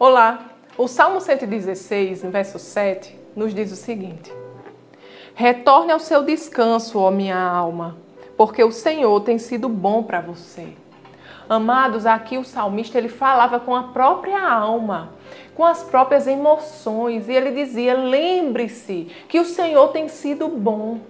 Olá! O Salmo 116, verso 7, nos diz o seguinte: Retorne ao seu descanso, ó minha alma, porque o Senhor tem sido bom para você. Amados, aqui o salmista ele falava com a própria alma, com as próprias emoções, e ele dizia: lembre-se que o Senhor tem sido bom.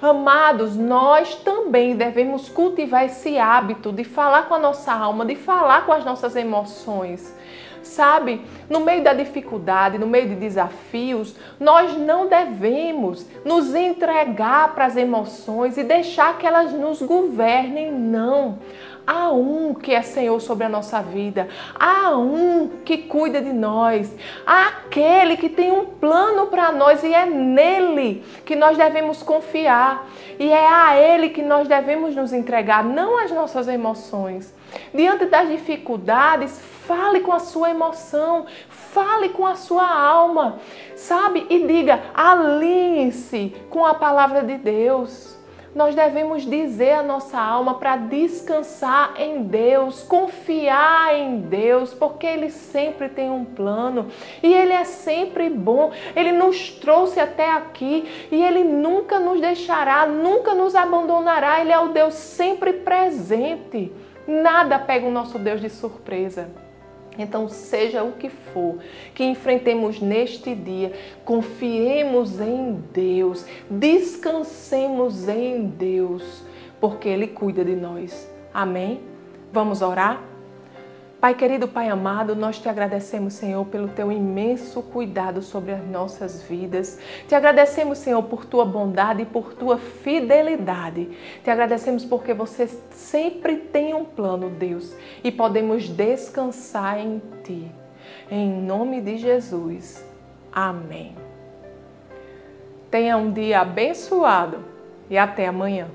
Amados, nós também devemos cultivar esse hábito de falar com a nossa alma, de falar com as nossas emoções. Sabe, no meio da dificuldade, no meio de desafios, nós não devemos nos entregar para as emoções e deixar que elas nos governem, não. Há um que é Senhor sobre a nossa vida, há um que cuida de nós, há aquele que tem um plano para nós e é nele que nós devemos confiar e é a ele que nós devemos nos entregar, não às nossas emoções. Diante das dificuldades, fale com a sua emoção, fale com a sua alma, sabe? E diga: alinhe-se com a palavra de Deus. Nós devemos dizer à nossa alma para descansar em Deus, confiar em Deus, porque Ele sempre tem um plano e Ele é sempre bom. Ele nos trouxe até aqui e Ele nunca nos deixará, nunca nos abandonará. Ele é o Deus sempre presente. Nada pega o nosso Deus de surpresa. Então, seja o que for que enfrentemos neste dia, confiemos em Deus, descansemos em Deus, porque Ele cuida de nós. Amém? Vamos orar? Pai querido, Pai amado, nós te agradecemos, Senhor, pelo teu imenso cuidado sobre as nossas vidas. Te agradecemos, Senhor, por tua bondade e por tua fidelidade. Te agradecemos porque você sempre tem um plano, Deus, e podemos descansar em ti. Em nome de Jesus. Amém. Tenha um dia abençoado e até amanhã.